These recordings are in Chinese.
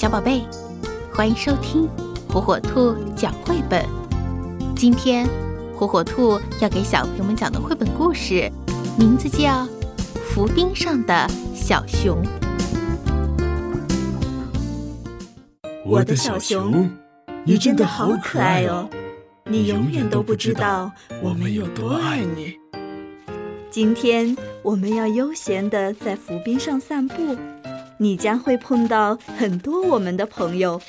小宝贝，欢迎收听火火兔讲绘本。今天，火火兔要给小朋友们讲的绘本故事，名字叫《浮冰上的小熊》。我的小熊，你真的好可爱哦！你永远都不知道我们有多爱你。今天我们要悠闲的在浮冰上散步。你将会碰到很多我们的朋友，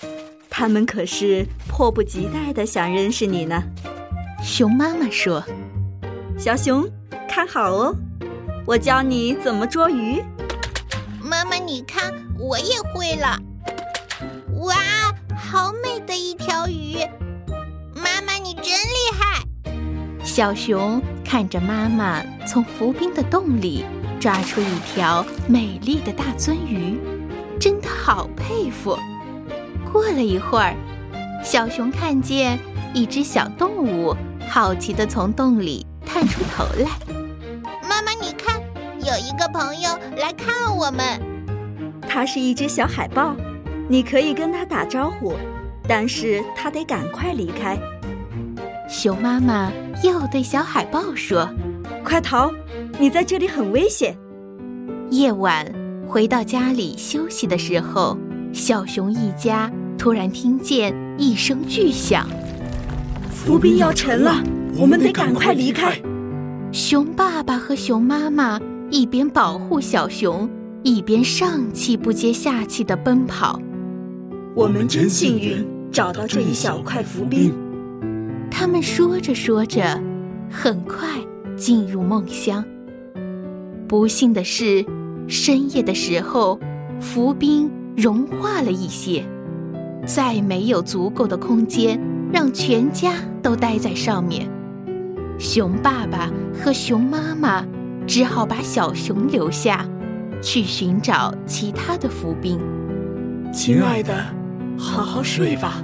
他们可是迫不及待的想认识你呢。熊妈妈说：“小熊，看好哦，我教你怎么捉鱼。”妈妈，你看，我也会了。哇，好美的一条鱼！妈妈，你真厉害。小熊看着妈妈从浮冰的洞里。抓出一条美丽的大鳟鱼，好佩服。过了一会儿，小熊看见一只小动物，好奇地从洞里探出头来。妈妈，你看，有一个朋友来看我们。它是一只小海豹，你可以跟它打招呼，但是它得赶快离开。熊妈妈又对小海豹说：“快逃！”你在这里很危险。夜晚回到家里休息的时候，小熊一家突然听见一声巨响，浮冰要沉了，我们得赶快离开。熊爸爸和熊妈妈一边保护小熊，一边上气不接下气的奔跑。我们真幸运，找到这一小块浮冰。他们说着说着，很快进入梦乡。不幸的是，深夜的时候，浮冰融化了一些，再没有足够的空间让全家都待在上面。熊爸爸和熊妈妈只好把小熊留下，去寻找其他的浮冰。亲爱的，好好睡吧。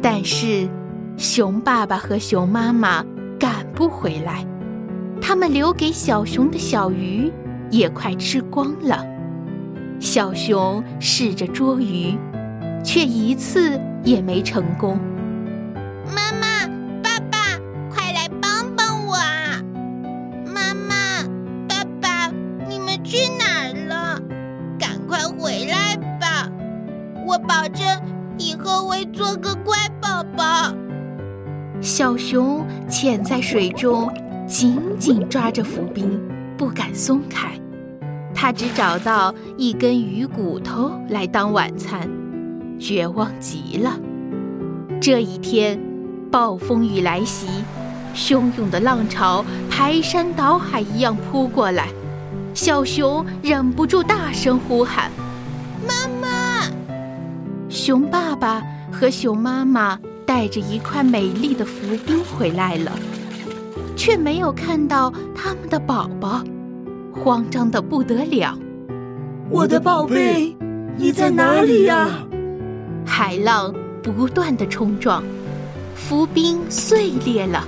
但是，熊爸爸和熊妈妈赶不回来。他们留给小熊的小鱼也快吃光了。小熊试着捉鱼，却一次也没成功。妈妈、爸爸，快来帮帮我啊！妈妈、爸爸，你们去哪儿了？赶快回来吧！我保证以后会做个乖宝宝。小熊潜在水中。紧紧抓着浮冰，不敢松开。他只找到一根鱼骨头来当晚餐，绝望极了。这一天，暴风雨来袭，汹涌的浪潮排山倒海一样扑过来。小熊忍不住大声呼喊：“妈妈！”熊爸爸和熊妈妈带着一块美丽的浮冰回来了。却没有看到他们的宝宝，慌张的不得了。我的宝贝，你在哪里呀？海浪不断的冲撞，浮冰碎裂了，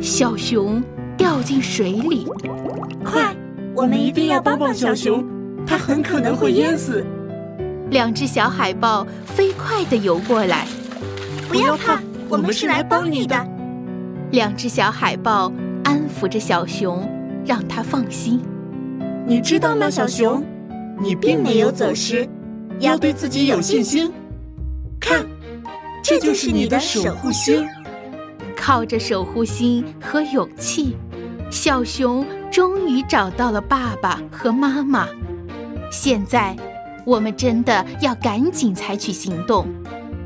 小熊掉进水里。快，我们一定要帮帮小熊，它很可能会淹死。两只小海豹飞快的游过来，不要怕，我们是来帮你的。两只小海豹安抚着小熊，让它放心。你知道吗，小熊？你并没有走失，要对自己有信心。看，这就是你的守护星。靠着守护星和勇气，小熊终于找到了爸爸和妈妈。现在，我们真的要赶紧采取行动，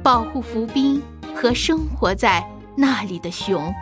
保护浮冰和生活在那里的熊。